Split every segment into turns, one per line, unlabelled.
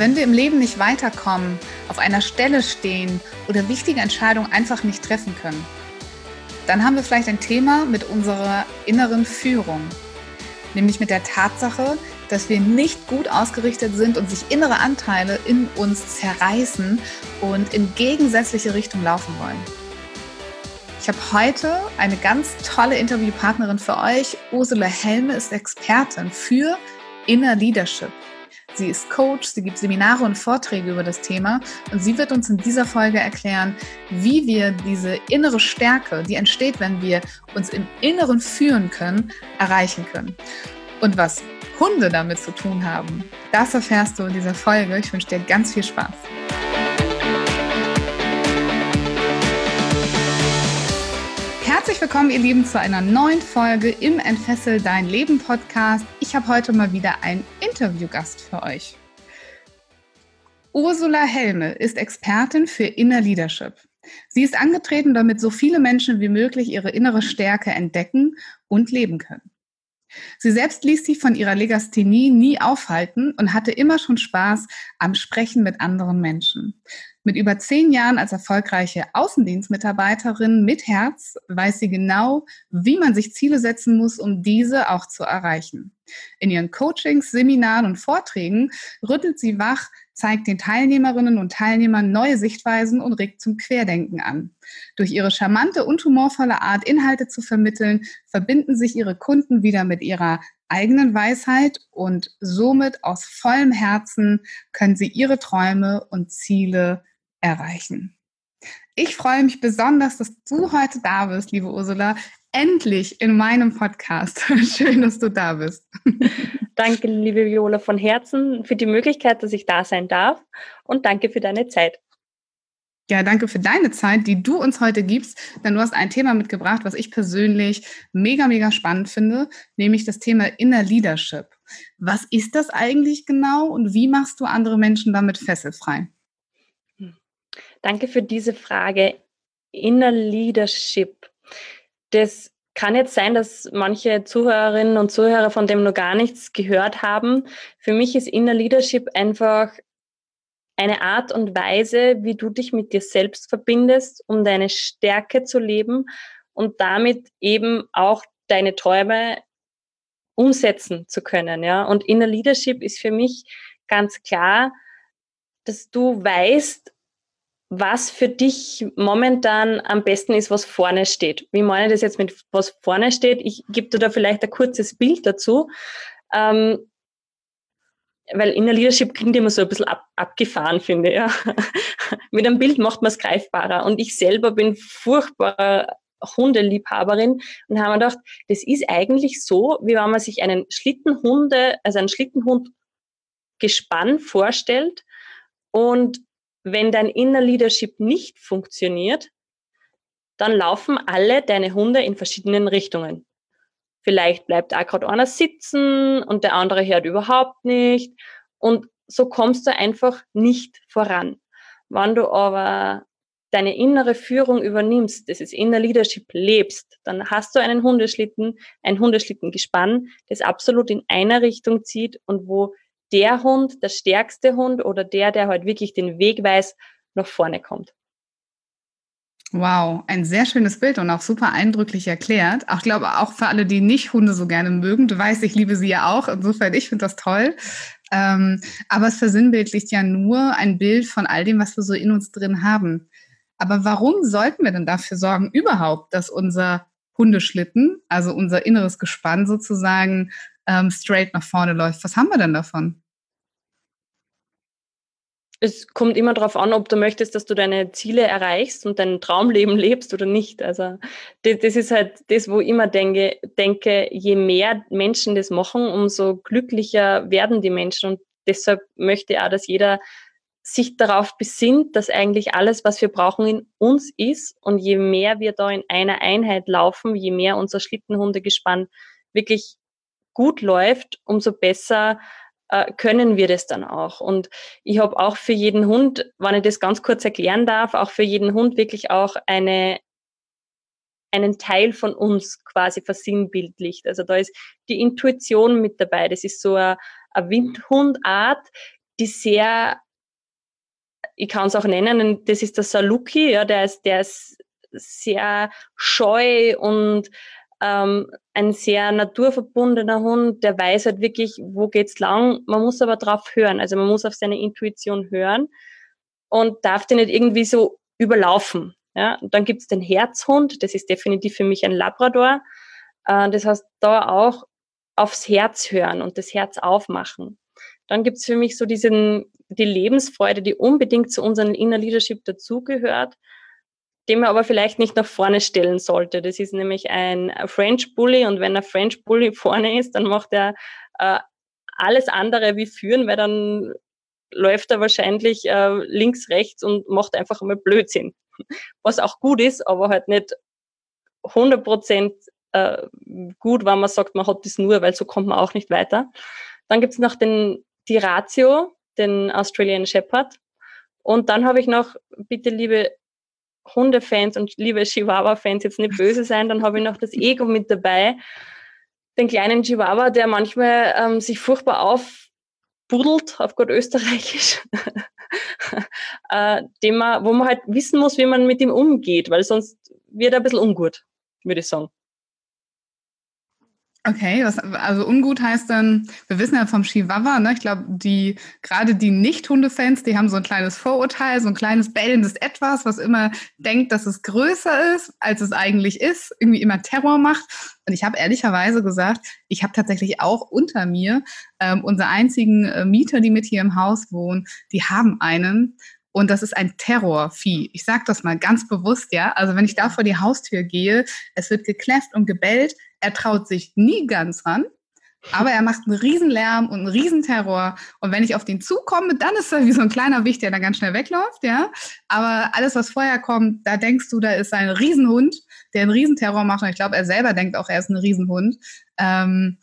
Wenn wir im Leben nicht weiterkommen, auf einer Stelle stehen oder wichtige Entscheidungen einfach nicht treffen können, dann haben wir vielleicht ein Thema mit unserer inneren Führung, nämlich mit der Tatsache, dass wir nicht gut ausgerichtet sind und sich innere Anteile in uns zerreißen und in gegensätzliche Richtung laufen wollen. Ich habe heute eine ganz tolle Interviewpartnerin für euch. Ursula Helme ist Expertin für Inner Leadership. Sie ist Coach, sie gibt Seminare und Vorträge über das Thema und sie wird uns in dieser Folge erklären, wie wir diese innere Stärke, die entsteht, wenn wir uns im Inneren führen können, erreichen können. Und was Hunde damit zu tun haben, das erfährst du in dieser Folge. Ich wünsche dir ganz viel Spaß. Herzlich willkommen, ihr Lieben, zu einer neuen Folge im Entfessel Dein Leben Podcast. Ich habe heute mal wieder einen Interviewgast für euch. Ursula Helme ist Expertin für Inner Leadership. Sie ist angetreten, damit so viele Menschen wie möglich ihre innere Stärke entdecken und leben können. Sie selbst ließ sich von ihrer Legasthenie nie aufhalten und hatte immer schon Spaß am Sprechen mit anderen Menschen. Mit über zehn Jahren als erfolgreiche Außendienstmitarbeiterin mit Herz weiß sie genau, wie man sich Ziele setzen muss, um diese auch zu erreichen. In ihren Coachings, Seminaren und Vorträgen rüttelt sie wach, zeigt den Teilnehmerinnen und Teilnehmern neue Sichtweisen und regt zum Querdenken an. Durch ihre charmante und humorvolle Art, Inhalte zu vermitteln, verbinden sich ihre Kunden wieder mit ihrer eigenen Weisheit und somit aus vollem Herzen können sie ihre Träume und Ziele erreichen. Ich freue mich besonders, dass du heute da bist, liebe Ursula. Endlich in meinem Podcast. Schön, dass du da bist.
Danke, liebe Viola, von Herzen für die Möglichkeit, dass ich da sein darf und danke für deine Zeit.
Ja, danke für deine Zeit, die du uns heute gibst, denn du hast ein Thema mitgebracht, was ich persönlich mega, mega spannend finde, nämlich das Thema Inner Leadership. Was ist das eigentlich genau und wie machst du andere Menschen damit fesselfrei?
Danke für diese Frage. Inner Leadership. Das kann jetzt sein, dass manche Zuhörerinnen und Zuhörer von dem noch gar nichts gehört haben. Für mich ist Inner Leadership einfach eine Art und Weise, wie du dich mit dir selbst verbindest, um deine Stärke zu leben und damit eben auch deine Träume umsetzen zu können. Ja? Und Inner Leadership ist für mich ganz klar, dass du weißt, was für dich momentan am besten ist, was vorne steht. Wie meine ich das jetzt mit was vorne steht? Ich gebe dir da vielleicht ein kurzes Bild dazu. Ähm, weil Inner Leadership klingt immer so ein bisschen ab, abgefahren, finde ich. Ja. mit einem Bild macht man es greifbarer. Und ich selber bin furchtbar Hundeliebhaberin und habe mir gedacht, das ist eigentlich so, wie wenn man sich einen Schlittenhunde, also einen Schlittenhund Gespann vorstellt und wenn dein Inner Leadership nicht funktioniert, dann laufen alle deine Hunde in verschiedenen Richtungen. Vielleicht bleibt auch gerade einer sitzen und der andere hört überhaupt nicht. Und so kommst du einfach nicht voran. Wenn du aber deine innere Führung übernimmst, das ist Inner Leadership lebst, dann hast du einen Hundeschlitten, ein Hundeschlittengespann, das absolut in einer Richtung zieht und wo der Hund, der stärkste Hund oder der, der halt wirklich den Weg weiß, nach vorne kommt.
Wow, ein sehr schönes Bild und auch super eindrücklich erklärt. Auch glaube auch für alle, die nicht Hunde so gerne mögen. Du weißt, ich liebe sie ja auch. Insofern, ich finde das toll. Ähm, aber es versinnbildlicht ja nur ein Bild von all dem, was wir so in uns drin haben. Aber warum sollten wir denn dafür sorgen, überhaupt, dass unser Hundeschlitten, also unser inneres Gespann sozusagen, ähm, straight nach vorne läuft? Was haben wir denn davon?
es kommt immer darauf an, ob du möchtest, dass du deine Ziele erreichst und dein Traumleben lebst oder nicht. Also das, ist halt das, wo ich immer denke, denke, je mehr Menschen das machen, umso glücklicher werden die Menschen. Und deshalb möchte ich auch, dass jeder sich darauf besinnt, dass eigentlich alles, was wir brauchen, in uns ist. Und je mehr wir da in einer Einheit laufen, je mehr unser Schlittenhundegespann wirklich gut läuft, umso besser äh, können wir das dann auch. Und ich habe auch für jeden Hund, wenn ich das ganz kurz erklären darf, auch für jeden Hund wirklich auch eine, einen Teil von uns quasi versinnbildlicht. Also da ist die Intuition mit dabei. Das ist so eine, eine Windhundart, die sehr ich kann es auch nennen, das ist der Saluki, ja, der ist, der ist sehr scheu und ähm, ein sehr naturverbundener Hund, der weiß halt wirklich, wo geht's lang. Man muss aber drauf hören, also man muss auf seine Intuition hören und darf den nicht irgendwie so überlaufen. Ja, und dann gibt's den Herzhund, das ist definitiv für mich ein Labrador. Äh, das heißt, da auch aufs Herz hören und das Herz aufmachen. Dann gibt's für mich so diesen die Lebensfreude, die unbedingt zu unserem Inner Leadership dazugehört, den man aber vielleicht nicht nach vorne stellen sollte. Das ist nämlich ein French Bully und wenn ein French Bully vorne ist, dann macht er äh, alles andere wie führen, weil dann läuft er wahrscheinlich äh, links, rechts und macht einfach einmal Blödsinn. Was auch gut ist, aber halt nicht 100 Prozent äh, gut, wenn man sagt, man hat das nur, weil so kommt man auch nicht weiter. Dann gibt's noch den, die Ratio, den Australian Shepherd. Und dann habe ich noch, bitte liebe Hundefans und liebe Chihuahua-Fans jetzt nicht böse sein, dann habe ich noch das Ego mit dabei. Den kleinen Chihuahua, der manchmal ähm, sich furchtbar aufbuddelt, auf gut österreichisch, äh, dem man, wo man halt wissen muss, wie man mit ihm umgeht, weil sonst wird er ein bisschen ungut, würde ich sagen.
Okay, was, also ungut heißt dann, wir wissen ja vom Chihuahua, ne? ich glaube, die, gerade die Nicht-Hundefans, die haben so ein kleines Vorurteil, so ein kleines bellendes Etwas, was immer denkt, dass es größer ist, als es eigentlich ist, irgendwie immer Terror macht. Und ich habe ehrlicherweise gesagt, ich habe tatsächlich auch unter mir ähm, unsere einzigen äh, Mieter, die mit hier im Haus wohnen, die haben einen. Und das ist ein Terrorvieh. Ich sage das mal ganz bewusst, ja. Also wenn ich da vor die Haustür gehe, es wird gekläfft und gebellt, er traut sich nie ganz ran, aber er macht einen Riesenlärm und einen Riesenterror. Und wenn ich auf den zukomme, dann ist er wie so ein kleiner Wicht, der da ganz schnell wegläuft, ja. Aber alles, was vorher kommt, da denkst du, da ist ein Riesenhund, der einen Riesenterror macht. Und ich glaube, er selber denkt auch, er ist ein Riesenhund. Ähm,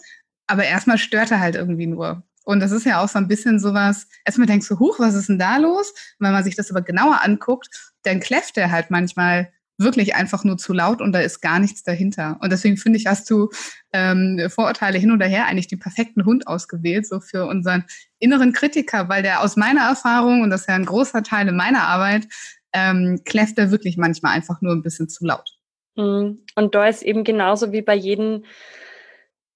aber erstmal stört er halt irgendwie nur. Und das ist ja auch so ein bisschen sowas, erstmal denkst du, huch, was ist denn da los? Und wenn man sich das aber genauer anguckt, dann kläfft er halt manchmal wirklich einfach nur zu laut und da ist gar nichts dahinter. Und deswegen finde ich, hast du ähm, Vorurteile hin oder her eigentlich den perfekten Hund ausgewählt, so für unseren inneren Kritiker, weil der aus meiner Erfahrung, und das ist ja ein großer Teil in meiner Arbeit, ähm, kläfft er wirklich manchmal einfach nur ein bisschen zu laut.
Mhm. Und da ist eben genauso wie bei jedem,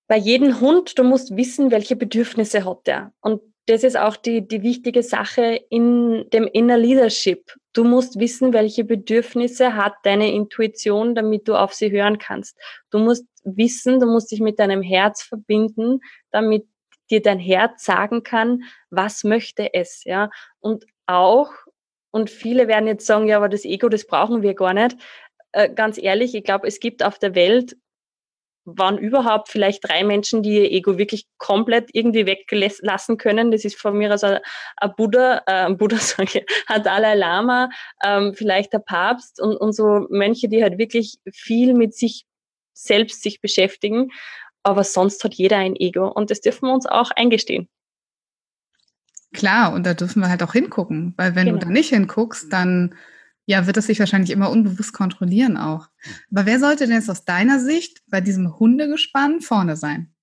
bei jedem Hund, du musst wissen, welche Bedürfnisse hat der. Und das ist auch die, die wichtige Sache in dem Inner Leadership. Du musst wissen, welche Bedürfnisse hat deine Intuition, damit du auf sie hören kannst. Du musst wissen, du musst dich mit deinem Herz verbinden, damit dir dein Herz sagen kann, was möchte es, ja. Und auch, und viele werden jetzt sagen, ja, aber das Ego, das brauchen wir gar nicht. Äh, ganz ehrlich, ich glaube, es gibt auf der Welt waren überhaupt vielleicht drei Menschen, die ihr Ego wirklich komplett irgendwie weglassen können. Das ist von mir also ein Buddha, äh, ein Buddha sage ich, ein Dalai Lama, ähm, vielleicht der Papst und, und so Mönche, die halt wirklich viel mit sich selbst sich beschäftigen. Aber sonst hat jeder ein Ego und das dürfen wir uns auch eingestehen.
Klar, und da dürfen wir halt auch hingucken, weil wenn genau. du da nicht hinguckst, dann ja, wird es sich wahrscheinlich immer unbewusst kontrollieren auch. Aber wer sollte denn jetzt aus deiner Sicht bei diesem Hundegespann vorne sein?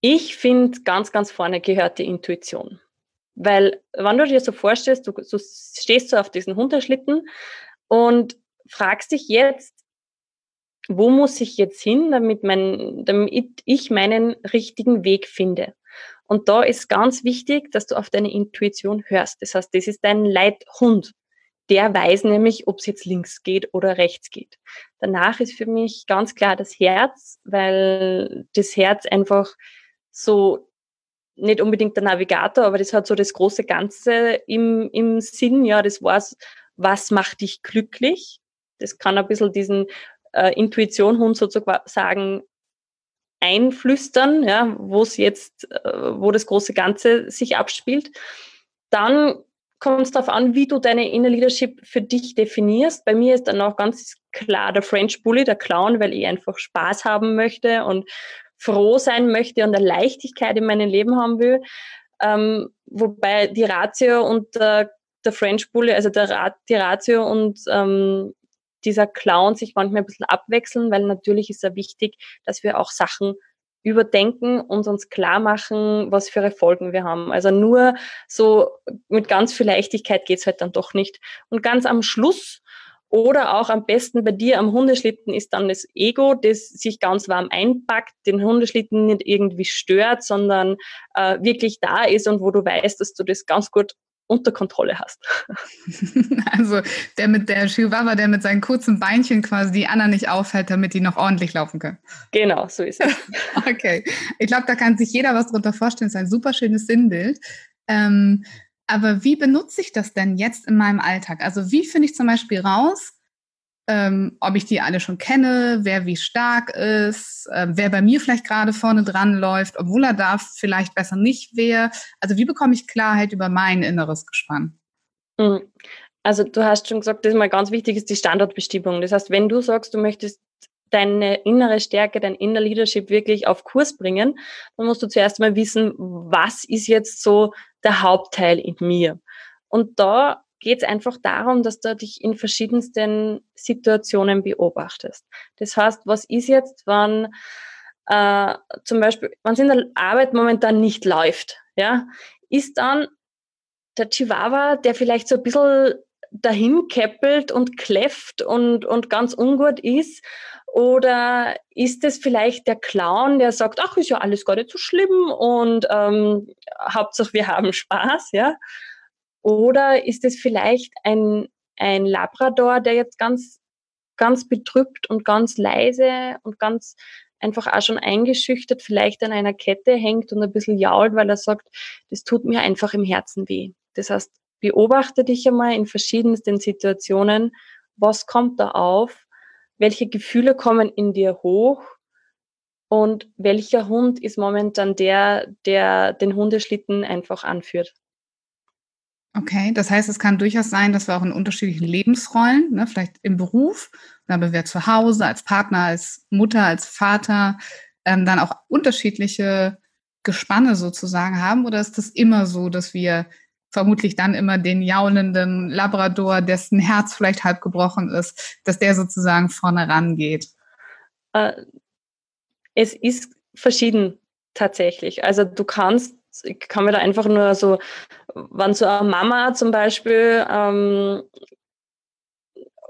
Ich finde, ganz, ganz vorne gehört die Intuition. Weil, wenn du dir so vorstellst, du, du stehst so auf diesen Hundeschlitten und fragst dich jetzt, wo muss ich jetzt hin, damit, mein, damit ich meinen richtigen Weg finde? Und da ist ganz wichtig, dass du auf deine Intuition hörst. Das heißt, das ist dein Leithund. Der weiß nämlich, ob es jetzt links geht oder rechts geht. Danach ist für mich ganz klar das Herz, weil das Herz einfach so nicht unbedingt der Navigator, aber das hat so das große Ganze im, im Sinn, ja, das war's, was macht dich glücklich? Das kann ein bisschen diesen äh, Intuition-Hund sozusagen einflüstern, ja, wo es jetzt, äh, wo das große Ganze sich abspielt. Dann kommt es darauf an, wie du deine Inner Leadership für dich definierst. Bei mir ist dann auch ganz klar der French Bully, der Clown, weil ich einfach Spaß haben möchte und froh sein möchte und eine Leichtigkeit in meinem Leben haben will. Ähm, wobei die Ratio und der, der French Bully, also der, die Ratio und ähm, dieser Clown sich manchmal ein bisschen abwechseln, weil natürlich ist ja wichtig, dass wir auch Sachen überdenken und uns klar machen, was für Folgen wir haben. Also nur so mit ganz viel Leichtigkeit geht's halt dann doch nicht. Und ganz am Schluss oder auch am besten bei dir am Hundeschlitten ist dann das Ego, das sich ganz warm einpackt, den Hundeschlitten nicht irgendwie stört, sondern äh, wirklich da ist und wo du weißt, dass du das ganz gut unter Kontrolle hast.
Also der mit der Chihuahua, der mit seinen kurzen Beinchen quasi die anderen nicht aufhält, damit die noch ordentlich laufen können.
Genau, so ist es.
okay. Ich glaube, da kann sich jeder was drunter vorstellen. Das ist ein super schönes Sinnbild. Ähm, aber wie benutze ich das denn jetzt in meinem Alltag? Also wie finde ich zum Beispiel raus, ähm, ob ich die alle schon kenne, wer wie stark ist, äh, wer bei mir vielleicht gerade vorne dran läuft, obwohl er da vielleicht besser nicht wäre. Also wie bekomme ich Klarheit über mein inneres Gespann?
Mhm. Also du hast schon gesagt, das ist mal ganz wichtig, ist die Standortbestimmung. Das heißt, wenn du sagst, du möchtest deine innere Stärke, dein Inner Leadership wirklich auf Kurs bringen, dann musst du zuerst mal wissen, was ist jetzt so der Hauptteil in mir. Und da geht es einfach darum, dass du dich in verschiedensten Situationen beobachtest. Das heißt, was ist jetzt, wenn äh, zum Beispiel, wenn es in der Arbeit momentan nicht läuft, ja, ist dann der Chihuahua, der vielleicht so ein bisschen dahin keppelt und kläfft und, und ganz ungut ist? Oder ist es vielleicht der Clown, der sagt, ach, ist ja alles gar nicht so schlimm und ähm, Hauptsache wir haben Spaß, ja? Oder ist es vielleicht ein, ein Labrador, der jetzt ganz, ganz betrübt und ganz leise und ganz einfach auch schon eingeschüchtert vielleicht an einer Kette hängt und ein bisschen jault, weil er sagt, das tut mir einfach im Herzen weh. Das heißt, beobachte dich einmal in verschiedensten Situationen, was kommt da auf, welche Gefühle kommen in dir hoch und welcher Hund ist momentan der, der den Hundeschlitten einfach anführt.
Okay, das heißt, es kann durchaus sein, dass wir auch in unterschiedlichen Lebensrollen, ne, vielleicht im Beruf, aber wir zu Hause, als Partner, als Mutter, als Vater, ähm, dann auch unterschiedliche Gespanne sozusagen haben? Oder ist das immer so, dass wir vermutlich dann immer den jaulenden Labrador, dessen Herz vielleicht halb gebrochen ist, dass der sozusagen vorne rangeht?
Äh, es ist verschieden tatsächlich. Also du kannst ich kann mir da einfach nur so, wenn so eine Mama zum Beispiel, ähm,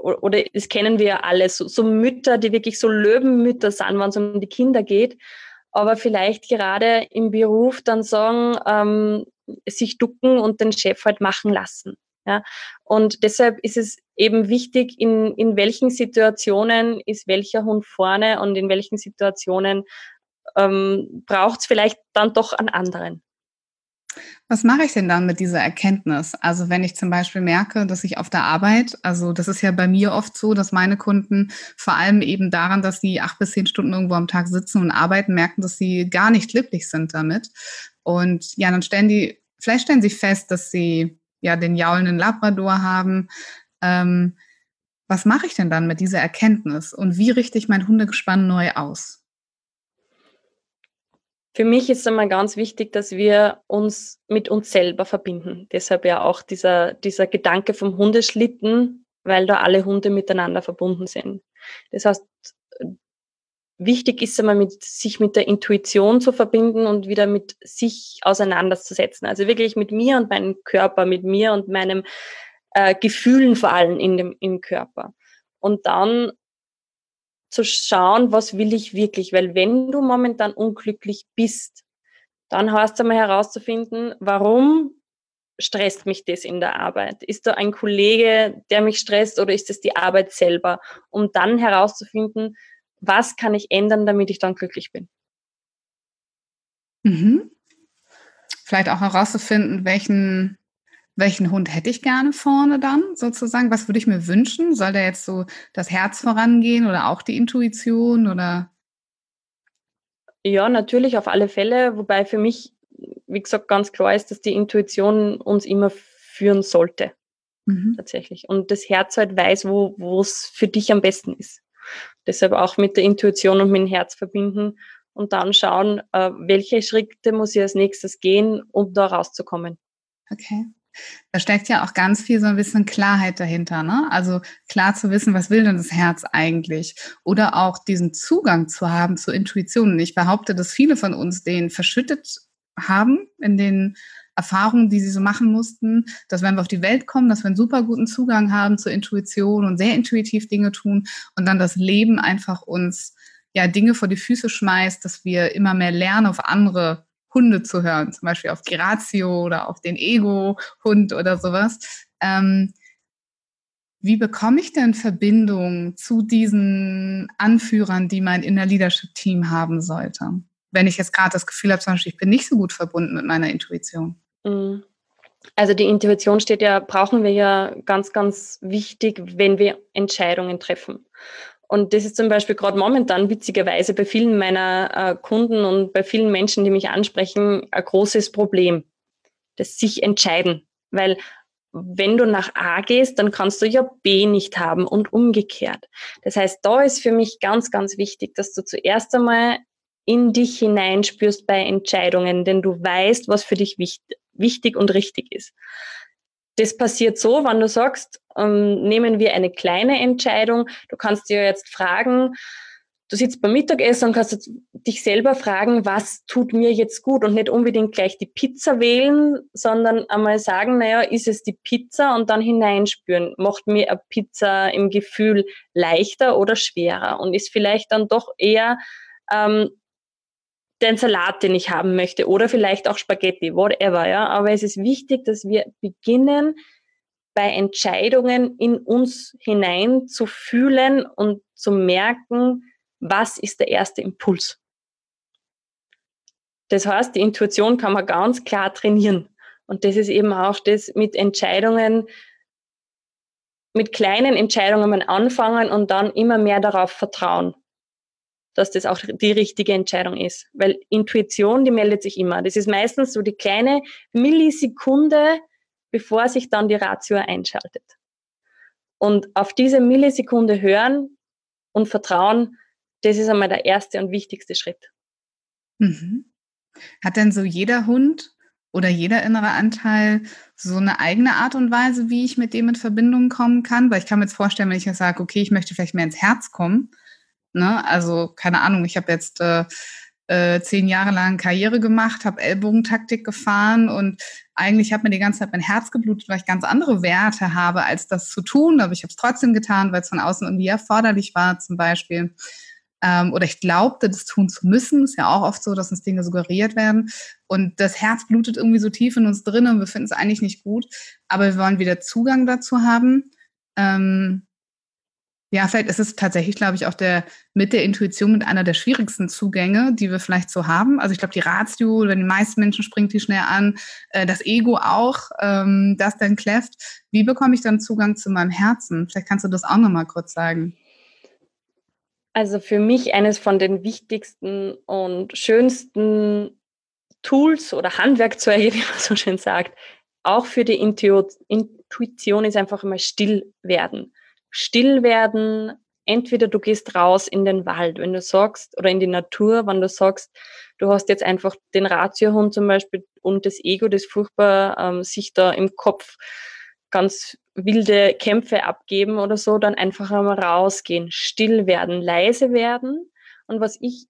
oder das kennen wir ja alle, so, so Mütter, die wirklich so Löwenmütter sind, wenn es um die Kinder geht, aber vielleicht gerade im Beruf dann sagen, ähm, sich ducken und den Chef halt machen lassen. Ja? Und deshalb ist es eben wichtig, in, in welchen Situationen ist welcher Hund vorne und in welchen Situationen ähm, braucht es vielleicht dann doch einen anderen.
Was mache ich denn dann mit dieser Erkenntnis? Also wenn ich zum Beispiel merke, dass ich auf der Arbeit, also das ist ja bei mir oft so, dass meine Kunden vor allem eben daran, dass sie acht bis zehn Stunden irgendwo am Tag sitzen und arbeiten, merken, dass sie gar nicht glücklich sind damit. Und ja, dann stellen die, vielleicht stellen sie fest, dass sie ja den jaulenden Labrador haben. Ähm, was mache ich denn dann mit dieser Erkenntnis und wie richte ich mein Hundegespann neu aus?
Für mich ist einmal ganz wichtig, dass wir uns mit uns selber verbinden. Deshalb ja auch dieser, dieser Gedanke vom Hundeschlitten, weil da alle Hunde miteinander verbunden sind. Das heißt, wichtig ist einmal mit, sich mit der Intuition zu verbinden und wieder mit sich auseinanderzusetzen. Also wirklich mit mir und meinem Körper, mit mir und meinem äh, Gefühlen vor allem in dem, im Körper. Und dann zu schauen, was will ich wirklich, weil wenn du momentan unglücklich bist, dann hast du mal herauszufinden, warum stresst mich das in der Arbeit? Ist da ein Kollege, der mich stresst oder ist es die Arbeit selber? Um dann herauszufinden, was kann ich ändern, damit ich dann glücklich bin.
Mhm. Vielleicht auch herauszufinden, welchen welchen Hund hätte ich gerne vorne dann sozusagen? Was würde ich mir wünschen? Soll der jetzt so das Herz vorangehen oder auch die Intuition oder?
Ja, natürlich auf alle Fälle, wobei für mich, wie gesagt, ganz klar ist, dass die Intuition uns immer führen sollte. Mhm. Tatsächlich. Und das Herz halt weiß, wo es für dich am besten ist. Deshalb auch mit der Intuition und mit dem Herz verbinden und dann schauen, äh, welche Schritte muss ich als nächstes gehen, um da rauszukommen.
Okay. Da steckt ja auch ganz viel so ein bisschen Klarheit dahinter, ne? Also klar zu wissen, was will denn das Herz eigentlich? Oder auch diesen Zugang zu haben zur Intuition. Und ich behaupte, dass viele von uns den verschüttet haben in den Erfahrungen, die sie so machen mussten, dass wenn wir auf die Welt kommen, dass wir einen super guten Zugang haben zur Intuition und sehr intuitiv Dinge tun und dann das Leben einfach uns ja Dinge vor die Füße schmeißt, dass wir immer mehr lernen, auf andere Hunde zu hören, zum Beispiel auf die Ratio oder auf den Ego-Hund oder sowas. Ähm, wie bekomme ich denn Verbindung zu diesen Anführern, die mein Inner Leadership Team haben sollte? Wenn ich jetzt gerade das Gefühl habe, zum Beispiel, ich bin nicht so gut verbunden mit meiner Intuition. Mhm.
Also die Intuition steht ja, brauchen wir ja ganz, ganz wichtig, wenn wir Entscheidungen treffen. Und das ist zum Beispiel gerade momentan witzigerweise bei vielen meiner äh, Kunden und bei vielen Menschen, die mich ansprechen, ein großes Problem. Das sich entscheiden. Weil wenn du nach A gehst, dann kannst du ja B nicht haben und umgekehrt. Das heißt, da ist für mich ganz, ganz wichtig, dass du zuerst einmal in dich hineinspürst bei Entscheidungen, denn du weißt, was für dich wichtig, wichtig und richtig ist. Das passiert so, wenn du sagst, ähm, nehmen wir eine kleine Entscheidung. Du kannst dir jetzt fragen, du sitzt beim Mittagessen und kannst dich selber fragen, was tut mir jetzt gut? Und nicht unbedingt gleich die Pizza wählen, sondern einmal sagen, naja, ist es die Pizza? Und dann hineinspüren, macht mir eine Pizza im Gefühl leichter oder schwerer? Und ist vielleicht dann doch eher ähm, den Salat, den ich haben möchte oder vielleicht auch Spaghetti, whatever, ja. Aber es ist wichtig, dass wir beginnen, bei Entscheidungen in uns hinein zu fühlen und zu merken, was ist der erste Impuls. Das heißt, die Intuition kann man ganz klar trainieren. Und das ist eben auch das mit Entscheidungen, mit kleinen Entscheidungen anfangen und dann immer mehr darauf vertrauen dass das auch die richtige Entscheidung ist. Weil Intuition, die meldet sich immer. Das ist meistens so die kleine Millisekunde, bevor sich dann die Ratio einschaltet. Und auf diese Millisekunde hören und vertrauen, das ist einmal der erste und wichtigste Schritt.
Mhm. Hat denn so jeder Hund oder jeder innere Anteil so eine eigene Art und Weise, wie ich mit dem in Verbindung kommen kann? Weil ich kann mir jetzt vorstellen, wenn ich jetzt sage, okay, ich möchte vielleicht mehr ins Herz kommen, Ne? Also keine Ahnung, ich habe jetzt äh, äh, zehn Jahre lang Karriere gemacht, habe Ellbogentaktik gefahren und eigentlich hat mir die ganze Zeit mein Herz geblutet, weil ich ganz andere Werte habe, als das zu tun. Aber ich habe es trotzdem getan, weil es von außen irgendwie erforderlich war, zum Beispiel. Ähm, oder ich glaubte, das tun zu müssen. Ist ja auch oft so, dass uns Dinge suggeriert werden. Und das Herz blutet irgendwie so tief in uns drin und wir finden es eigentlich nicht gut. Aber wir wollen wieder Zugang dazu haben. Ähm, ja, vielleicht ist es tatsächlich, glaube ich, auch der mit der Intuition mit einer der schwierigsten Zugänge, die wir vielleicht so haben. Also ich glaube, die Ratio, wenn die meisten Menschen springt die schnell an, äh, das Ego auch, ähm, das dann kläfft. Wie bekomme ich dann Zugang zu meinem Herzen? Vielleicht kannst du das auch nochmal kurz sagen.
Also für mich eines von den wichtigsten und schönsten Tools oder Handwerkzeuge, wie man so schön sagt, auch für die Intuition ist einfach immer still werden still werden. Entweder du gehst raus in den Wald, wenn du sagst, oder in die Natur, wenn du sagst, du hast jetzt einfach den Ratiohund zum Beispiel und das Ego, das furchtbar ähm, sich da im Kopf ganz wilde Kämpfe abgeben oder so, dann einfach einmal rausgehen, still werden, leise werden. Und was ich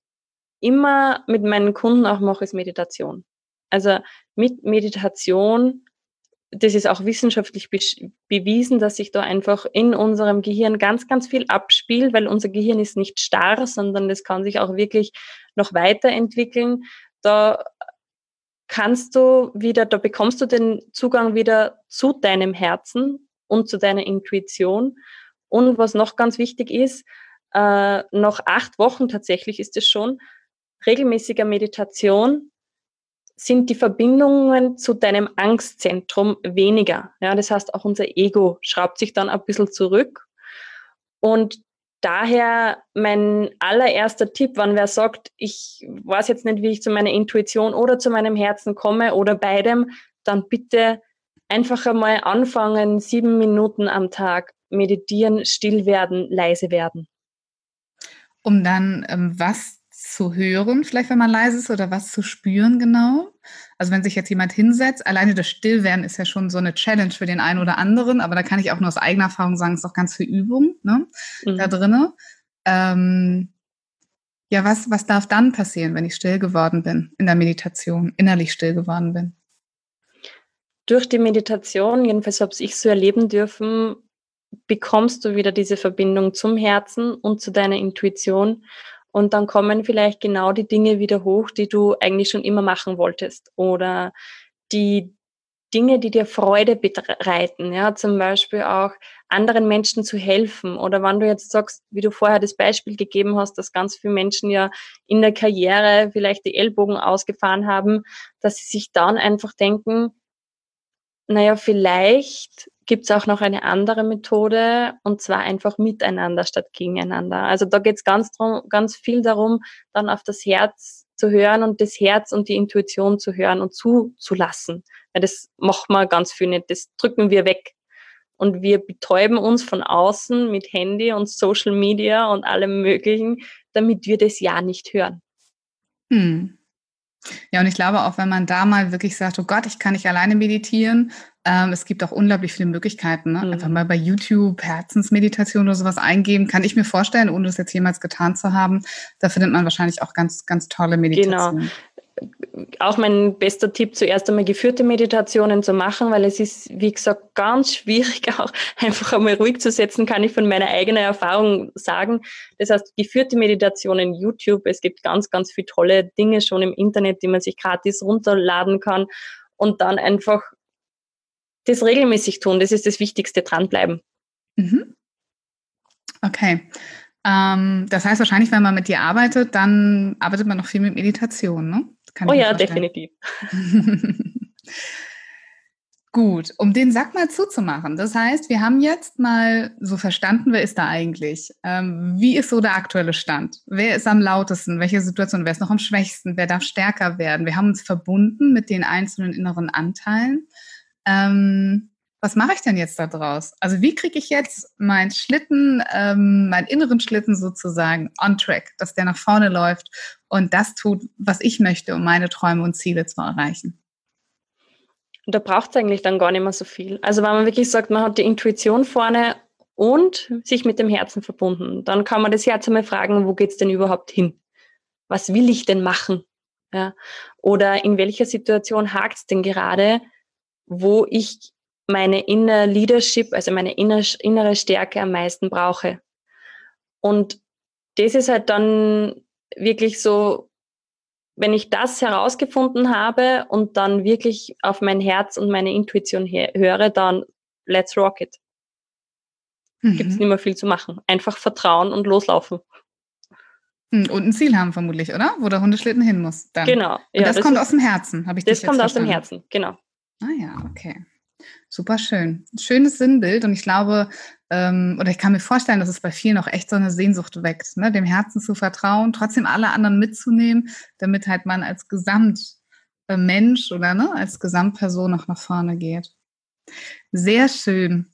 immer mit meinen Kunden auch mache, ist Meditation. Also mit Meditation das ist auch wissenschaftlich bewiesen, dass sich da einfach in unserem Gehirn ganz, ganz viel abspielt, weil unser Gehirn ist nicht starr, sondern es kann sich auch wirklich noch weiterentwickeln. Da kannst du wieder, da bekommst du den Zugang wieder zu deinem Herzen und zu deiner Intuition. Und was noch ganz wichtig ist, äh, nach acht Wochen tatsächlich ist es schon, regelmäßiger Meditation sind die Verbindungen zu deinem Angstzentrum weniger. Ja, das heißt, auch unser Ego schraubt sich dann ein bisschen zurück. Und daher mein allererster Tipp, wenn wer sagt, ich weiß jetzt nicht, wie ich zu meiner Intuition oder zu meinem Herzen komme oder beidem, dann bitte einfach einmal anfangen, sieben Minuten am Tag meditieren, still werden, leise werden.
Um dann ähm, was zu hören, vielleicht wenn man leise ist, oder was zu spüren genau? Also wenn sich jetzt jemand hinsetzt, alleine das Stillwerden ist ja schon so eine Challenge für den einen oder anderen, aber da kann ich auch nur aus eigener Erfahrung sagen, es ist auch ganz viel Übung ne, mhm. da drinne. Ähm, ja, was, was darf dann passieren, wenn ich still geworden bin in der Meditation, innerlich still geworden bin?
Durch die Meditation, jedenfalls habe ich so erleben dürfen, bekommst du wieder diese Verbindung zum Herzen und zu deiner Intuition und dann kommen vielleicht genau die Dinge wieder hoch, die du eigentlich schon immer machen wolltest. Oder die Dinge, die dir Freude bereiten. Ja, zum Beispiel auch anderen Menschen zu helfen. Oder wenn du jetzt sagst, wie du vorher das Beispiel gegeben hast, dass ganz viele Menschen ja in der Karriere vielleicht die Ellbogen ausgefahren haben, dass sie sich dann einfach denken, naja, vielleicht gibt es auch noch eine andere Methode und zwar einfach miteinander statt gegeneinander. Also da geht es ganz, ganz viel darum, dann auf das Herz zu hören und das Herz und die Intuition zu hören und zuzulassen. Weil das machen wir ganz viel nicht, das drücken wir weg. Und wir betäuben uns von außen mit Handy und Social Media und allem Möglichen, damit wir das ja nicht hören.
Hm. Ja, und ich glaube auch, wenn man da mal wirklich sagt, oh Gott, ich kann nicht alleine meditieren, ähm, es gibt auch unglaublich viele Möglichkeiten. Ne? Mhm. Einfach mal bei YouTube Herzensmeditation oder sowas eingeben, kann ich mir vorstellen, ohne das jetzt jemals getan zu haben. Da findet man wahrscheinlich auch ganz, ganz tolle Meditationen. Genau
auch mein bester Tipp, zuerst einmal geführte Meditationen zu machen, weil es ist, wie gesagt, ganz schwierig, auch einfach einmal ruhig zu setzen, kann ich von meiner eigenen Erfahrung sagen. Das heißt, geführte Meditationen, YouTube, es gibt ganz, ganz viele tolle Dinge schon im Internet, die man sich gratis runterladen kann und dann einfach das regelmäßig tun. Das ist das Wichtigste, dranbleiben. Mhm.
Okay. Ähm, das heißt wahrscheinlich, wenn man mit dir arbeitet, dann arbeitet man noch viel mit Meditation, ne?
oh ja, definitiv.
Gut, um den Sack mal zuzumachen. Das heißt, wir haben jetzt mal so verstanden, wer ist da eigentlich? Ähm, wie ist so der aktuelle Stand? Wer ist am lautesten? Welche Situation? Wer ist noch am schwächsten? Wer darf stärker werden? Wir haben uns verbunden mit den einzelnen inneren Anteilen. Ähm, was mache ich denn jetzt da draus? Also wie kriege ich jetzt meinen Schlitten, ähm, meinen inneren Schlitten sozusagen on track, dass der nach vorne läuft und das tut, was ich möchte, um meine Träume und Ziele zu erreichen?
Und da braucht es eigentlich dann gar nicht mehr so viel. Also wenn man wirklich sagt, man hat die Intuition vorne und sich mit dem Herzen verbunden, dann kann man das Herz einmal fragen, wo geht es denn überhaupt hin? Was will ich denn machen? Ja? Oder in welcher Situation hakt es denn gerade, wo ich meine Inner Leadership, also meine innere Stärke am meisten brauche. Und das ist halt dann wirklich so, wenn ich das herausgefunden habe und dann wirklich auf mein Herz und meine Intuition höre, dann let's rock it. Mhm. Gibt es nicht mehr viel zu machen. Einfach vertrauen und loslaufen.
Hm, und ein Ziel haben vermutlich, oder? Wo der Hundeschlitten hin muss.
Dann. Genau.
Ja, das, das, kommt aus dem Herzen, habe ich
Das kommt aus dem Herzen, genau.
Ah ja, okay. Super schön. Schönes Sinnbild und ich glaube, ähm, oder ich kann mir vorstellen, dass es bei vielen auch echt so eine Sehnsucht weckt, ne? dem Herzen zu vertrauen, trotzdem alle anderen mitzunehmen, damit halt man als Gesamtmensch oder ne, als Gesamtperson noch nach vorne geht. Sehr schön.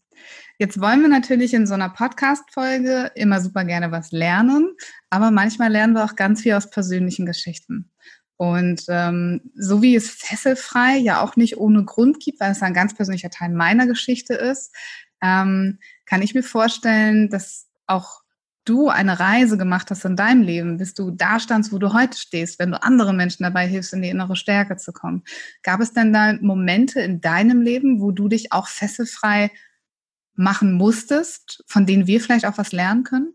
Jetzt wollen wir natürlich in so einer Podcast-Folge immer super gerne was lernen, aber manchmal lernen wir auch ganz viel aus persönlichen Geschichten. Und ähm, so wie es fesselfrei ja auch nicht ohne Grund gibt, weil es ein ganz persönlicher Teil meiner Geschichte ist, ähm, kann ich mir vorstellen, dass auch du eine Reise gemacht hast in deinem Leben, bis du da standst, wo du heute stehst, wenn du anderen Menschen dabei hilfst, in die innere Stärke zu kommen. Gab es denn da Momente in deinem Leben, wo du dich auch fesselfrei machen musstest, von denen wir vielleicht auch was lernen können?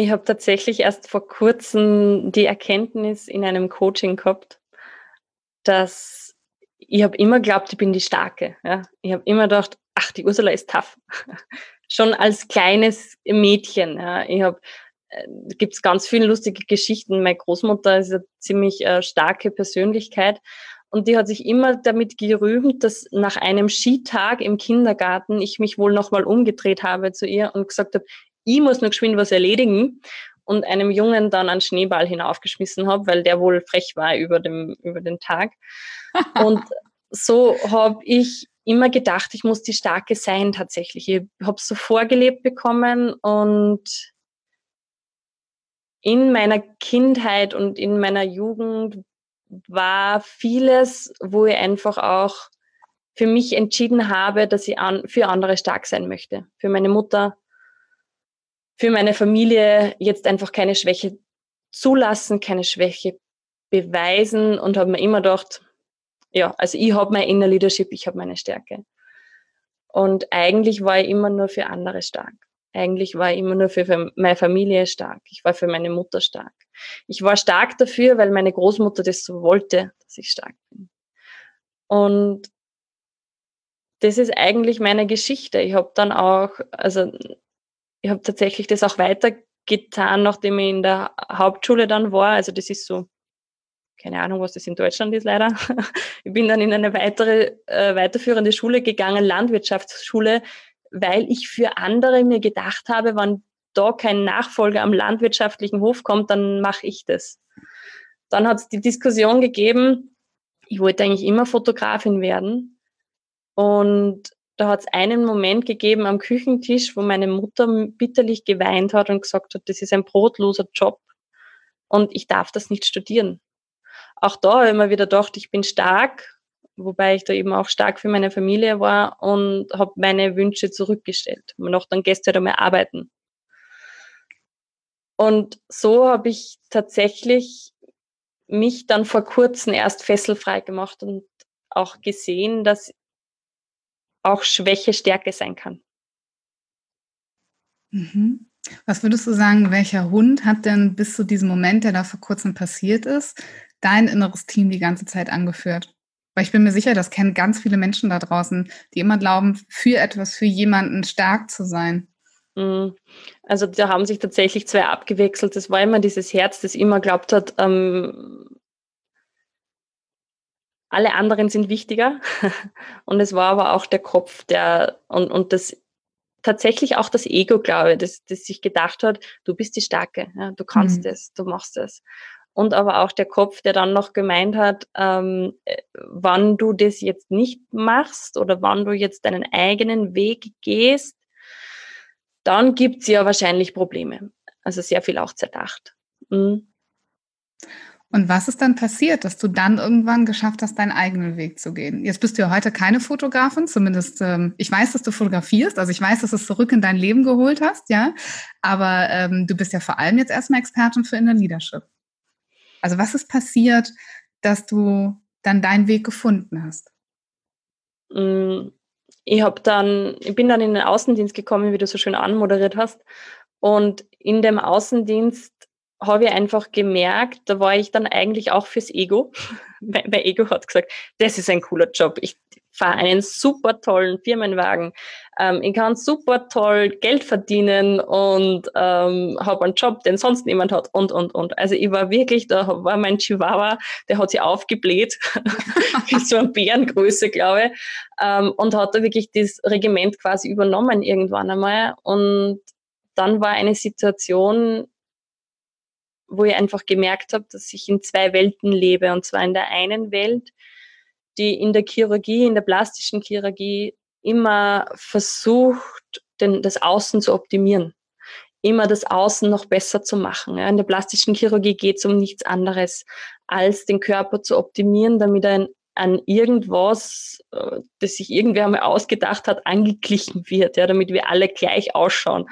Ich habe tatsächlich erst vor kurzem die Erkenntnis in einem Coaching gehabt, dass ich habe immer geglaubt, ich bin die Starke. Ja? Ich habe immer gedacht, ach, die Ursula ist tough. Schon als kleines Mädchen. Ja? Ich habe äh, gibt es ganz viele lustige Geschichten. Meine Großmutter ist eine ziemlich äh, starke Persönlichkeit Und die hat sich immer damit gerühmt, dass nach einem Skitag im Kindergarten ich mich wohl nochmal umgedreht habe zu ihr und gesagt habe, ich muss noch geschwind was erledigen und einem Jungen dann einen Schneeball hinaufgeschmissen habe, weil der wohl frech war über, dem, über den Tag. und so habe ich immer gedacht, ich muss die Starke sein tatsächlich. Ich habe es so vorgelebt bekommen und in meiner Kindheit und in meiner Jugend war vieles, wo ich einfach auch für mich entschieden habe, dass ich an, für andere stark sein möchte. Für meine Mutter, für meine Familie jetzt einfach keine Schwäche zulassen, keine Schwäche beweisen und habe mir immer gedacht, ja, also ich habe mein Inner Leadership, ich habe meine Stärke. Und eigentlich war ich immer nur für andere stark. Eigentlich war ich immer nur für meine Familie stark. Ich war für meine Mutter stark. Ich war stark dafür, weil meine Großmutter das so wollte, dass ich stark bin. Und das ist eigentlich meine Geschichte. Ich habe dann auch, also ich habe tatsächlich das auch weitergetan, nachdem ich in der Hauptschule dann war. Also das ist so keine Ahnung, was das in Deutschland ist leider. Ich bin dann in eine weitere, äh, weiterführende Schule gegangen, Landwirtschaftsschule, weil ich für andere mir gedacht habe, wenn da kein Nachfolger am landwirtschaftlichen Hof kommt, dann mache ich das. Dann hat es die Diskussion gegeben, ich wollte eigentlich immer Fotografin werden. Und da hat es einen Moment gegeben am Küchentisch, wo meine Mutter bitterlich geweint hat und gesagt hat, das ist ein brotloser Job und ich darf das nicht studieren auch da immer wieder gedacht, ich bin stark, wobei ich da eben auch stark für meine Familie war und habe meine Wünsche zurückgestellt. Man noch dann gestern einmal arbeiten. Und so habe ich tatsächlich mich dann vor kurzem erst fesselfrei gemacht und auch gesehen, dass auch Schwäche Stärke sein kann.
Mhm. Was würdest du sagen, welcher Hund hat denn bis zu diesem Moment, der da vor kurzem passiert ist, dein inneres Team die ganze Zeit angeführt? Weil ich bin mir sicher, das kennen ganz viele Menschen da draußen, die immer glauben, für etwas, für jemanden stark zu sein.
Mhm. Also da haben sich tatsächlich zwei abgewechselt. Das war immer dieses Herz, das immer glaubt hat, ähm, alle anderen sind wichtiger. und es war aber auch der Kopf, der und, und das tatsächlich auch das Ego, glaube ich, das, das sich gedacht hat, du bist die Starke, ja, du kannst mhm. es, du machst es und aber auch der Kopf, der dann noch gemeint hat, ähm, äh, wann du das jetzt nicht machst oder wann du jetzt deinen eigenen Weg gehst, dann gibt es ja wahrscheinlich Probleme. Also sehr viel auch zerdacht. Mhm.
Und was ist dann passiert, dass du dann irgendwann geschafft hast, deinen eigenen Weg zu gehen? Jetzt bist du ja heute keine Fotografin, zumindest ähm, ich weiß, dass du fotografierst, also ich weiß, dass du es zurück in dein Leben geholt hast, ja. Aber ähm, du bist ja vor allem jetzt erstmal Expertin für Inner Leadership. Also was ist passiert, dass du dann deinen Weg gefunden hast?
Mm, ich habe dann, ich bin dann in den Außendienst gekommen, wie du so schön anmoderiert hast. Und in dem Außendienst habe ich einfach gemerkt, da war ich dann eigentlich auch fürs Ego. mein Ego hat gesagt, das ist ein cooler Job. Ich fahre einen super tollen Firmenwagen. Ähm, ich kann super toll Geld verdienen und ähm, habe einen Job, den sonst niemand hat und, und, und. Also ich war wirklich, da war mein Chihuahua, der hat sich aufgebläht, bis zu einer Bärengröße, glaube ich, ähm, und hat da wirklich das Regiment quasi übernommen irgendwann einmal. Und dann war eine Situation, wo ich einfach gemerkt habe, dass ich in zwei Welten lebe. Und zwar in der einen Welt, die in der Chirurgie, in der plastischen Chirurgie immer versucht, den, das Außen zu optimieren. Immer das Außen noch besser zu machen. In der plastischen Chirurgie geht es um nichts anderes, als den Körper zu optimieren, damit er an irgendwas, äh, das sich irgendwer einmal ausgedacht hat, angeglichen wird, ja, damit wir alle gleich ausschauen.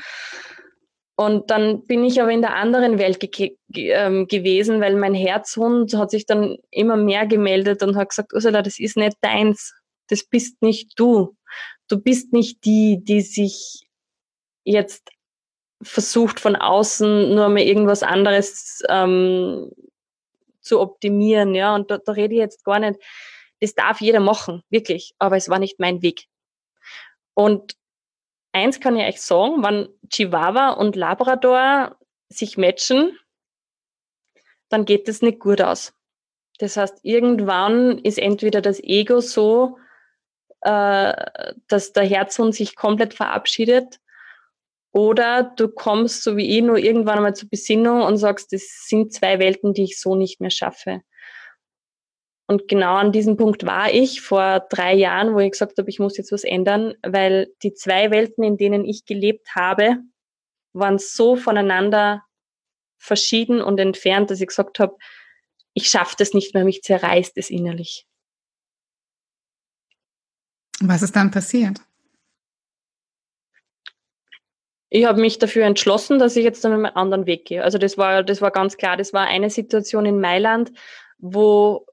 Und dann bin ich aber in der anderen Welt ge ge ähm, gewesen, weil mein Herzhund hat sich dann immer mehr gemeldet und hat gesagt, Ursula, das ist nicht deins. Das bist nicht du. Du bist nicht die, die sich jetzt versucht von außen nur mal irgendwas anderes ähm, zu optimieren, ja. Und da, da rede ich jetzt gar nicht. Das darf jeder machen, wirklich. Aber es war nicht mein Weg. Und eins kann ich euch sagen, wenn Chihuahua und Labrador sich matchen, dann geht das nicht gut aus. Das heißt, irgendwann ist entweder das Ego so, äh, dass der Herzhund sich komplett verabschiedet, oder du kommst, so wie ich, nur irgendwann einmal zur Besinnung und sagst, das sind zwei Welten, die ich so nicht mehr schaffe. Und genau an diesem Punkt war ich vor drei Jahren, wo ich gesagt habe, ich muss jetzt was ändern, weil die zwei Welten, in denen ich gelebt habe, waren so voneinander verschieden und entfernt, dass ich gesagt habe, ich schaffe das nicht mehr, mich zerreißt es innerlich.
Was ist dann passiert?
Ich habe mich dafür entschlossen, dass ich jetzt dann einen anderen Weg gehe. Also das war, das war ganz klar. Das war eine Situation in Mailand, wo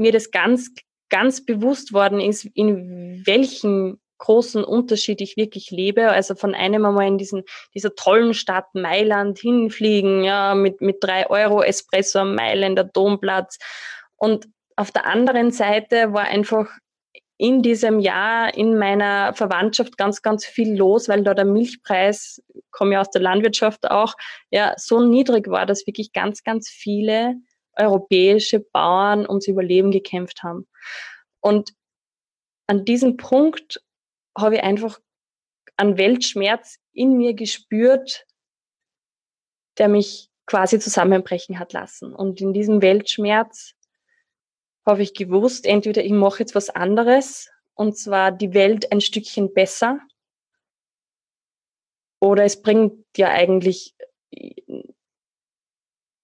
mir das ganz, ganz bewusst worden ist, in welchem großen Unterschied ich wirklich lebe. Also von einem einmal in diesen, dieser tollen Stadt Mailand hinfliegen, ja, mit, mit drei Euro Espresso am Mailänder Domplatz. Und auf der anderen Seite war einfach in diesem Jahr in meiner Verwandtschaft ganz, ganz viel los, weil da der Milchpreis, komme ja aus der Landwirtschaft auch, ja, so niedrig war, dass wirklich ganz, ganz viele europäische Bauern ums Überleben gekämpft haben. Und an diesem Punkt habe ich einfach einen Weltschmerz in mir gespürt, der mich quasi zusammenbrechen hat lassen. Und in diesem Weltschmerz habe ich gewusst, entweder ich mache jetzt was anderes, und zwar die Welt ein Stückchen besser, oder es bringt ja eigentlich,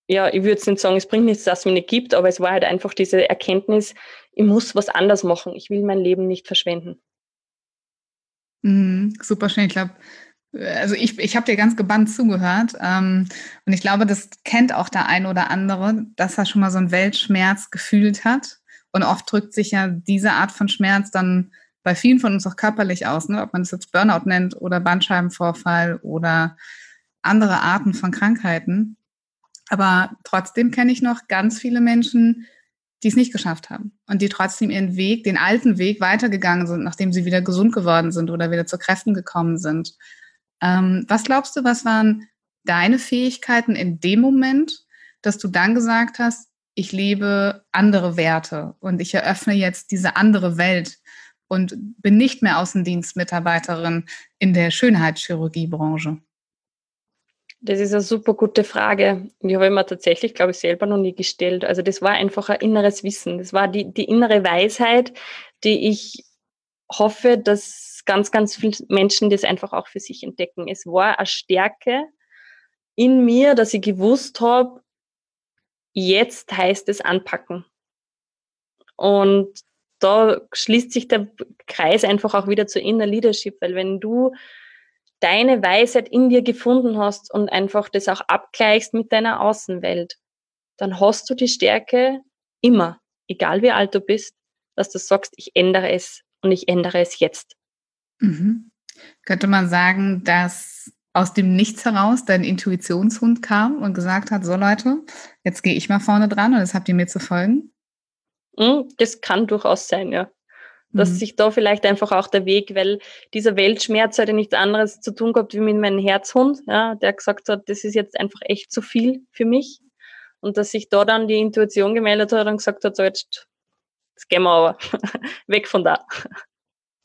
ja, ich würde es nicht sagen, es bringt nichts, dass es mir nicht gibt, aber es war halt einfach diese Erkenntnis, ich muss was anders machen, ich will mein Leben nicht verschwenden.
Mhm, super schön. Ich glaube, also ich, ich habe dir ganz gebannt zugehört ähm, und ich glaube, das kennt auch der ein oder andere, dass er schon mal so einen Weltschmerz gefühlt hat. Und oft drückt sich ja diese Art von Schmerz dann bei vielen von uns auch körperlich aus, ne? ob man es jetzt Burnout nennt oder Bandscheibenvorfall oder andere Arten von Krankheiten. Aber trotzdem kenne ich noch ganz viele Menschen, die es nicht geschafft haben und die trotzdem ihren Weg, den alten Weg weitergegangen sind, nachdem sie wieder gesund geworden sind oder wieder zu Kräften gekommen sind. Ähm, was glaubst du, was waren deine Fähigkeiten in dem Moment, dass du dann gesagt hast, ich lebe andere Werte und ich eröffne jetzt diese andere Welt und bin nicht mehr Außendienstmitarbeiterin in der Schönheitschirurgiebranche?
Das ist eine super gute Frage. Die habe ich mir tatsächlich, glaube ich, selber noch nie gestellt. Also das war einfach ein inneres Wissen. Das war die, die innere Weisheit, die ich hoffe, dass ganz, ganz viele Menschen das einfach auch für sich entdecken. Es war eine Stärke in mir, dass ich gewusst habe, jetzt heißt es anpacken. Und da schließt sich der Kreis einfach auch wieder zur Inner Leadership, weil wenn du deine Weisheit in dir gefunden hast und einfach das auch abgleichst mit deiner Außenwelt, dann hast du die Stärke immer, egal wie alt du bist, dass du sagst, ich ändere es und ich ändere es jetzt.
Mhm. Könnte man sagen, dass aus dem Nichts heraus dein Intuitionshund kam und gesagt hat, so Leute, jetzt gehe ich mal vorne dran und das habt ihr mir zu folgen?
Hm, das kann durchaus sein, ja dass mhm. sich da vielleicht einfach auch der Weg, weil dieser Weltschmerz hatte nichts anderes zu tun gehabt wie mit meinem Herzhund, ja, der gesagt hat, das ist jetzt einfach echt zu viel für mich. Und dass sich da dann die Intuition gemeldet hat und gesagt hat, so jetzt, jetzt gehen wir aber weg von da.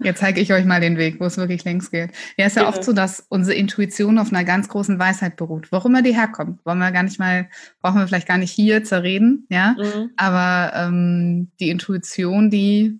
Jetzt zeige ich euch mal den Weg, wo es wirklich längst geht. Ja, ist ja, ja oft so, dass unsere Intuition auf einer ganz großen Weisheit beruht. Warum immer die herkommt, wollen wir gar nicht mal, brauchen wir vielleicht gar nicht hier zerreden, ja. Mhm. Aber ähm, die Intuition, die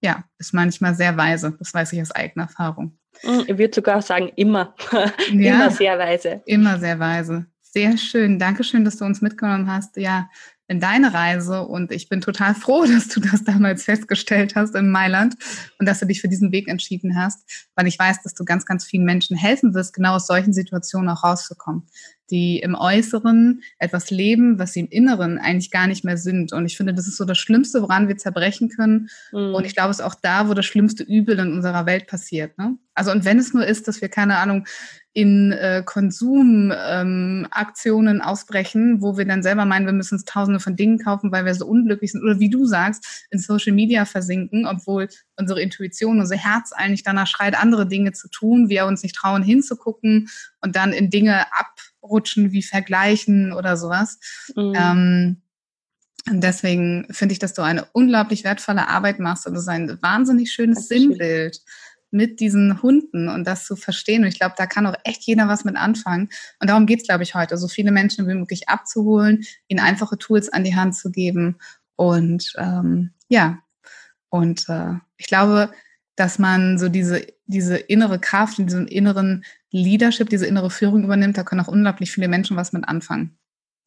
ja, ist manchmal sehr weise. Das weiß ich aus eigener Erfahrung.
Hm, ich würde sogar sagen, immer. Ja, immer sehr weise.
Immer sehr weise. Sehr schön. Dankeschön, dass du uns mitgenommen hast. Ja, in deine Reise und ich bin total froh, dass du das damals festgestellt hast in Mailand und dass du dich für diesen Weg entschieden hast, weil ich weiß, dass du ganz, ganz vielen Menschen helfen wirst, genau aus solchen Situationen auch rauszukommen, die im Äußeren etwas leben, was sie im Inneren eigentlich gar nicht mehr sind. Und ich finde, das ist so das Schlimmste, woran wir zerbrechen können. Mhm. Und ich glaube, es ist auch da, wo das schlimmste Übel in unserer Welt passiert. Ne? Also und wenn es nur ist, dass wir keine Ahnung in äh, Konsumaktionen ähm, ausbrechen, wo wir dann selber meinen, wir müssen uns tausende von Dingen kaufen, weil wir so unglücklich sind oder wie du sagst, in Social Media versinken, obwohl unsere Intuition, unser Herz eigentlich danach schreit, andere Dinge zu tun, wir uns nicht trauen hinzugucken und dann in Dinge abrutschen wie vergleichen oder sowas. Mhm. Ähm, Und deswegen finde ich, dass du eine unglaublich wertvolle Arbeit machst und das ist ein wahnsinnig schönes Dankeschön. Sinnbild mit diesen Hunden und das zu verstehen. Und ich glaube, da kann auch echt jeder was mit anfangen. Und darum geht es, glaube ich, heute. So viele Menschen wie möglich abzuholen, ihnen einfache Tools an die Hand zu geben. Und ähm, ja, und äh, ich glaube, dass man so diese, diese innere Kraft, diesen inneren Leadership, diese innere Führung übernimmt, da können auch unglaublich viele Menschen was mit anfangen.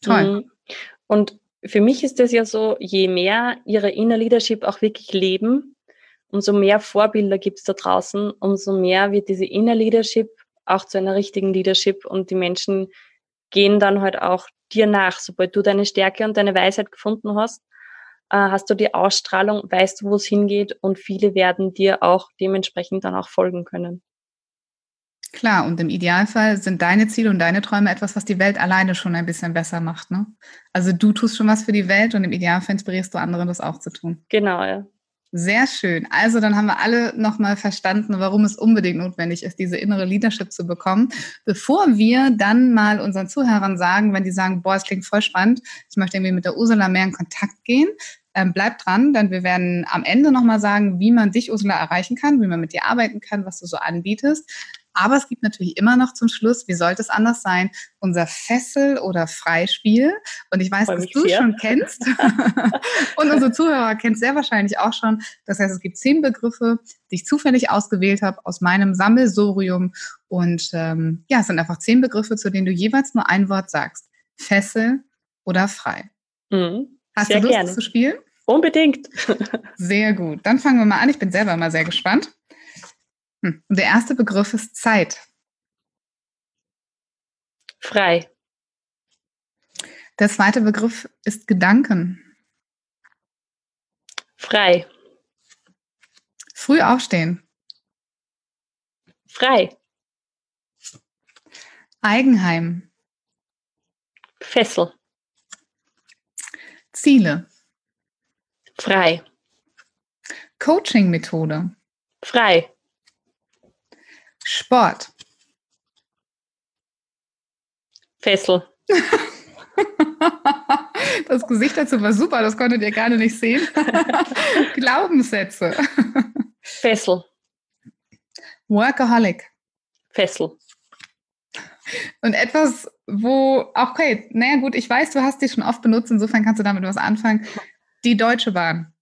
Toll. Mhm. Und für mich ist es ja so, je mehr ihre Inner Leadership auch wirklich leben, umso mehr Vorbilder gibt es da draußen, umso mehr wird diese Inner Leadership auch zu einer richtigen Leadership und die Menschen gehen dann halt auch dir nach. Sobald du deine Stärke und deine Weisheit gefunden hast, äh, hast du die Ausstrahlung, weißt du, wo es hingeht und viele werden dir auch dementsprechend dann auch folgen können.
Klar, und im Idealfall sind deine Ziele und deine Träume etwas, was die Welt alleine schon ein bisschen besser macht. Ne? Also du tust schon was für die Welt und im Idealfall inspirierst du andere, das auch zu tun.
Genau, ja.
Sehr schön. Also dann haben wir alle nochmal verstanden, warum es unbedingt notwendig ist, diese innere Leadership zu bekommen. Bevor wir dann mal unseren Zuhörern sagen, wenn die sagen, boah, es klingt voll spannend, ich möchte irgendwie mit der Ursula mehr in Kontakt gehen, ähm, bleib dran, denn wir werden am Ende nochmal sagen, wie man dich, Ursula, erreichen kann, wie man mit dir arbeiten kann, was du so anbietest. Aber es gibt natürlich immer noch zum Schluss, wie sollte es anders sein, unser Fessel- oder Freispiel. Und ich weiß, dass du es schon kennst. und unsere Zuhörer kennen es sehr wahrscheinlich auch schon. Das heißt, es gibt zehn Begriffe, die ich zufällig ausgewählt habe aus meinem Sammelsorium. Und ähm, ja, es sind einfach zehn Begriffe, zu denen du jeweils nur ein Wort sagst. Fessel oder frei. Mhm. Hast sehr du Lust gerne. zu spielen?
Unbedingt.
sehr gut. Dann fangen wir mal an. Ich bin selber mal sehr gespannt. Hm. Der erste Begriff ist Zeit.
Frei.
Der zweite Begriff ist Gedanken.
Frei.
Früh aufstehen.
Frei.
Eigenheim.
Fessel.
Ziele.
Frei.
Coaching-Methode.
Frei.
Sport.
Fessel.
Das Gesicht dazu war super, das konntet ihr gerade nicht sehen. Glaubenssätze.
Fessel.
Workaholic.
Fessel.
Und etwas, wo, okay, naja gut, ich weiß, du hast die schon oft benutzt, insofern kannst du damit was anfangen. Die Deutsche Bahn.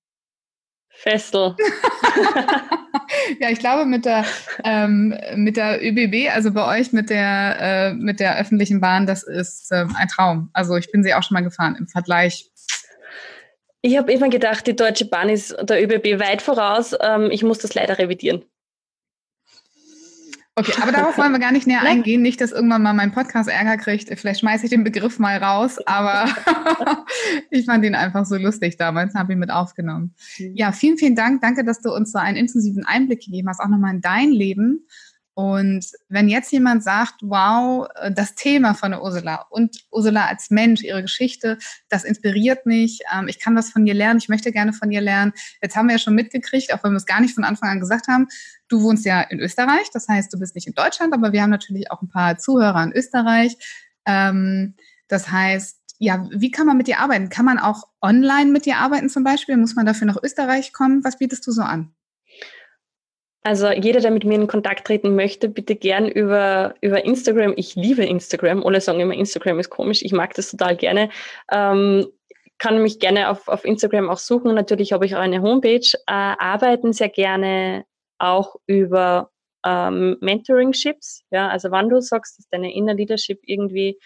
Fessel.
ja, ich glaube mit der ähm, mit der ÖBB, also bei euch mit der äh, mit der öffentlichen Bahn, das ist ähm, ein Traum. Also ich bin sie auch schon mal gefahren im Vergleich.
Ich habe immer gedacht, die Deutsche Bahn ist der ÖBB weit voraus. Ähm, ich muss das leider revidieren.
Okay, aber darauf wollen wir gar nicht näher eingehen. Nicht, dass irgendwann mal mein Podcast Ärger kriegt. Vielleicht schmeiße ich den Begriff mal raus, aber ich fand ihn einfach so lustig damals, habe ihn mit aufgenommen. Mhm. Ja, vielen, vielen Dank. Danke, dass du uns so einen intensiven Einblick gegeben hast, auch nochmal in dein Leben. Und wenn jetzt jemand sagt, wow, äh, das Thema von Ursula und Ursula als Mensch, ihre Geschichte, das inspiriert mich, ähm, ich kann was von ihr lernen, ich möchte gerne von ihr lernen. Jetzt haben wir ja schon mitgekriegt, auch wenn wir es gar nicht von Anfang an gesagt haben, du wohnst ja in Österreich, das heißt, du bist nicht in Deutschland, aber wir haben natürlich auch ein paar Zuhörer in Österreich. Ähm, das heißt, ja, wie kann man mit dir arbeiten? Kann man auch online mit dir arbeiten zum Beispiel? Muss man dafür nach Österreich kommen? Was bietest du so an?
Also jeder, der mit mir in Kontakt treten möchte, bitte gern über, über Instagram. Ich liebe Instagram. Alle sagen immer, Instagram ist komisch. Ich mag das total gerne. Ähm, kann mich gerne auf, auf Instagram auch suchen. Natürlich habe ich auch eine Homepage. Äh, arbeiten sehr gerne auch über ähm, Mentoringships. Ja, also wann du sagst, dass deine Inner Leadership irgendwie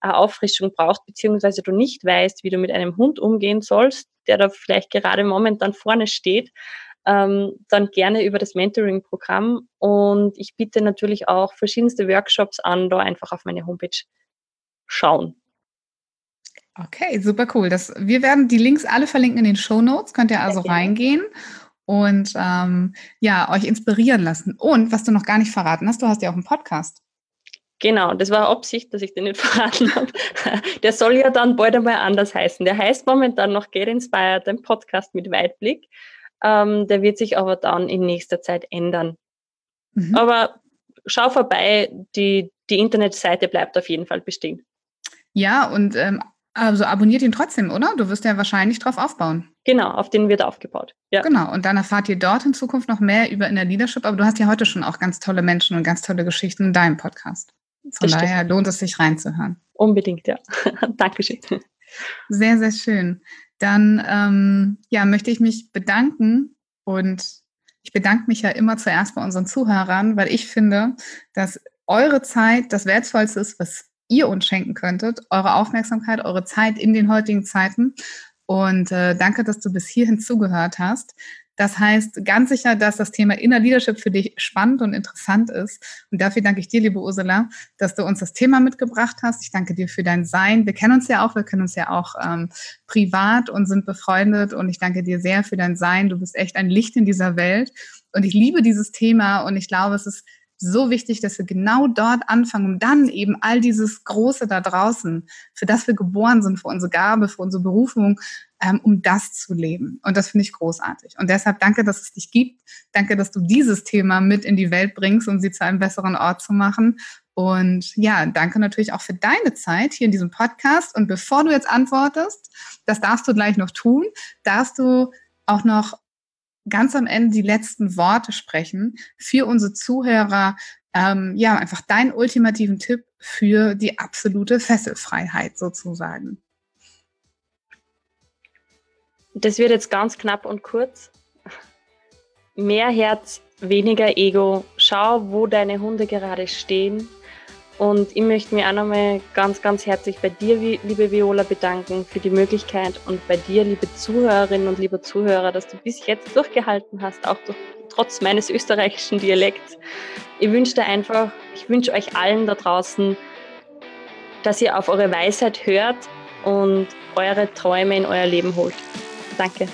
eine Auffrischung braucht, beziehungsweise du nicht weißt, wie du mit einem Hund umgehen sollst, der da vielleicht gerade momentan vorne steht, ähm, dann gerne über das Mentoring-Programm. Und ich biete natürlich auch verschiedenste Workshops an, da einfach auf meine Homepage schauen.
Okay, super cool. Das, wir werden die Links alle verlinken in den Show Notes. Könnt ihr also reingehen und ähm, ja, euch inspirieren lassen. Und was du noch gar nicht verraten hast, du hast ja auch einen Podcast.
Genau, das war Absicht, dass ich den nicht verraten habe. Der soll ja dann bald einmal anders heißen. Der heißt momentan noch Get Inspired, ein Podcast mit Weitblick. Ähm, der wird sich aber dann in nächster Zeit ändern. Mhm. Aber schau vorbei, die, die Internetseite bleibt auf jeden Fall bestehen.
Ja, und ähm, Also abonniert ihn trotzdem, oder? Du wirst ja wahrscheinlich drauf aufbauen.
Genau, auf den wird aufgebaut.
Ja. Genau, und dann erfahrt ihr dort in Zukunft noch mehr über Inner Leadership, aber du hast ja heute schon auch ganz tolle Menschen und ganz tolle Geschichten in deinem Podcast. Von das daher stimmt. lohnt es sich reinzuhören.
Unbedingt, ja. Dankeschön.
Sehr, sehr schön. Dann ähm, ja, möchte ich mich bedanken und ich bedanke mich ja immer zuerst bei unseren Zuhörern, weil ich finde, dass eure Zeit das Wertvollste ist, was ihr uns schenken könntet, eure Aufmerksamkeit, eure Zeit in den heutigen Zeiten. Und äh, danke, dass du bis hierhin zugehört hast. Das heißt ganz sicher, dass das Thema Inner Leadership für dich spannend und interessant ist. Und dafür danke ich dir, liebe Ursula, dass du uns das Thema mitgebracht hast. Ich danke dir für dein Sein. Wir kennen uns ja auch, wir kennen uns ja auch ähm, privat und sind befreundet. Und ich danke dir sehr für dein Sein. Du bist echt ein Licht in dieser Welt. Und ich liebe dieses Thema und ich glaube, es ist so wichtig, dass wir genau dort anfangen, um dann eben all dieses Große da draußen, für das wir geboren sind, für unsere Gabe, für unsere Berufung, ähm, um das zu leben. Und das finde ich großartig. Und deshalb danke, dass es dich gibt. Danke, dass du dieses Thema mit in die Welt bringst, um sie zu einem besseren Ort zu machen. Und ja, danke natürlich auch für deine Zeit hier in diesem Podcast. Und bevor du jetzt antwortest, das darfst du gleich noch tun, darfst du auch noch ganz am Ende die letzten Worte sprechen für unsere Zuhörer. Ähm, ja, einfach deinen ultimativen Tipp für die absolute Fesselfreiheit sozusagen.
Das wird jetzt ganz knapp und kurz. Mehr Herz, weniger Ego. Schau, wo deine Hunde gerade stehen und ich möchte mich auch nochmal ganz, ganz herzlich bei dir, liebe Viola, bedanken für die Möglichkeit und bei dir, liebe Zuhörerinnen und liebe Zuhörer, dass du bis jetzt durchgehalten hast, auch durch, trotz meines österreichischen Dialekts. Ich wünsche dir einfach, ich wünsche euch allen da draußen, dass ihr auf eure Weisheit hört und eure Träume in euer Leben holt. Danke.